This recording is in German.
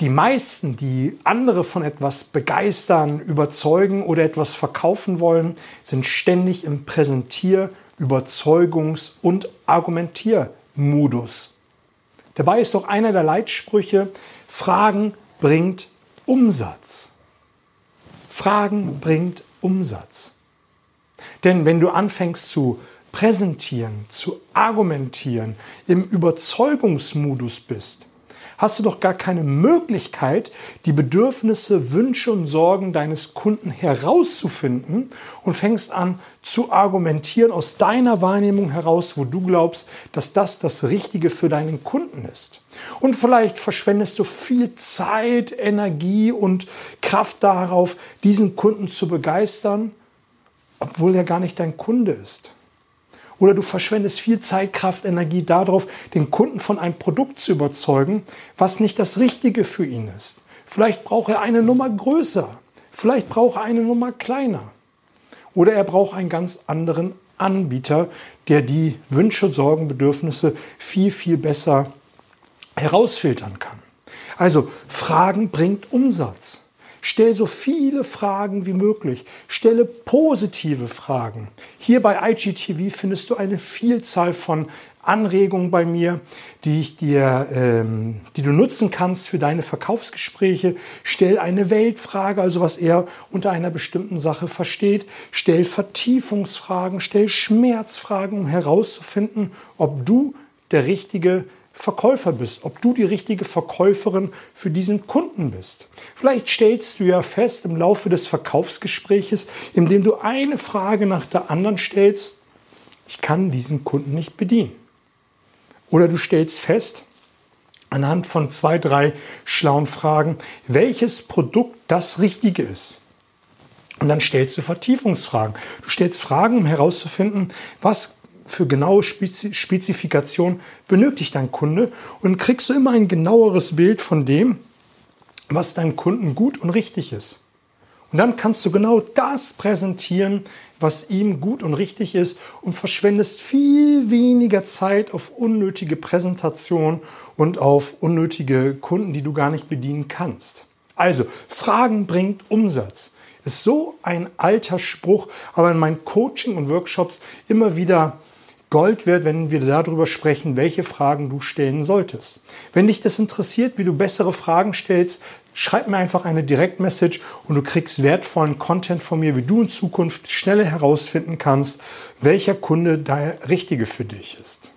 Die meisten, die andere von etwas begeistern, überzeugen oder etwas verkaufen wollen, sind ständig im Präsentier-, Überzeugungs- und Argumentiermodus. Dabei ist doch einer der Leitsprüche, Fragen bringt Umsatz. Fragen bringt Umsatz. Denn wenn du anfängst zu präsentieren, zu argumentieren, im Überzeugungsmodus bist, hast du doch gar keine Möglichkeit, die Bedürfnisse, Wünsche und Sorgen deines Kunden herauszufinden und fängst an zu argumentieren aus deiner Wahrnehmung heraus, wo du glaubst, dass das das Richtige für deinen Kunden ist. Und vielleicht verschwendest du viel Zeit, Energie und Kraft darauf, diesen Kunden zu begeistern, obwohl er gar nicht dein Kunde ist. Oder du verschwendest viel Zeit, Kraft, Energie darauf, den Kunden von einem Produkt zu überzeugen, was nicht das Richtige für ihn ist. Vielleicht braucht er eine Nummer größer. Vielleicht braucht er eine Nummer kleiner. Oder er braucht einen ganz anderen Anbieter, der die Wünsche, Sorgen, Bedürfnisse viel, viel besser herausfiltern kann. Also Fragen bringt Umsatz. Stell so viele Fragen wie möglich. Stelle positive Fragen. Hier bei IGTV findest du eine Vielzahl von Anregungen bei mir, die ich dir, ähm, die du nutzen kannst für deine Verkaufsgespräche. Stell eine Weltfrage, also was er unter einer bestimmten Sache versteht. Stell Vertiefungsfragen, stell Schmerzfragen, um herauszufinden, ob du der richtige Verkäufer bist, ob du die richtige Verkäuferin für diesen Kunden bist. Vielleicht stellst du ja fest im Laufe des Verkaufsgespräches, indem du eine Frage nach der anderen stellst, ich kann diesen Kunden nicht bedienen. Oder du stellst fest, anhand von zwei, drei schlauen Fragen, welches Produkt das Richtige ist. Und dann stellst du Vertiefungsfragen. Du stellst Fragen, um herauszufinden, was für genaue Spezifikation benötigt dein Kunde und kriegst du immer ein genaueres Bild von dem, was deinem Kunden gut und richtig ist. Und dann kannst du genau das präsentieren, was ihm gut und richtig ist und verschwendest viel weniger Zeit auf unnötige Präsentation und auf unnötige Kunden, die du gar nicht bedienen kannst. Also, Fragen bringt Umsatz. Ist so ein alter Spruch, aber in meinen Coaching und Workshops immer wieder Gold wert, wenn wir darüber sprechen, welche Fragen du stellen solltest. Wenn dich das interessiert, wie du bessere Fragen stellst, schreib mir einfach eine Direktmessage und du kriegst wertvollen Content von mir, wie du in Zukunft schneller herausfinden kannst, welcher Kunde der richtige für dich ist.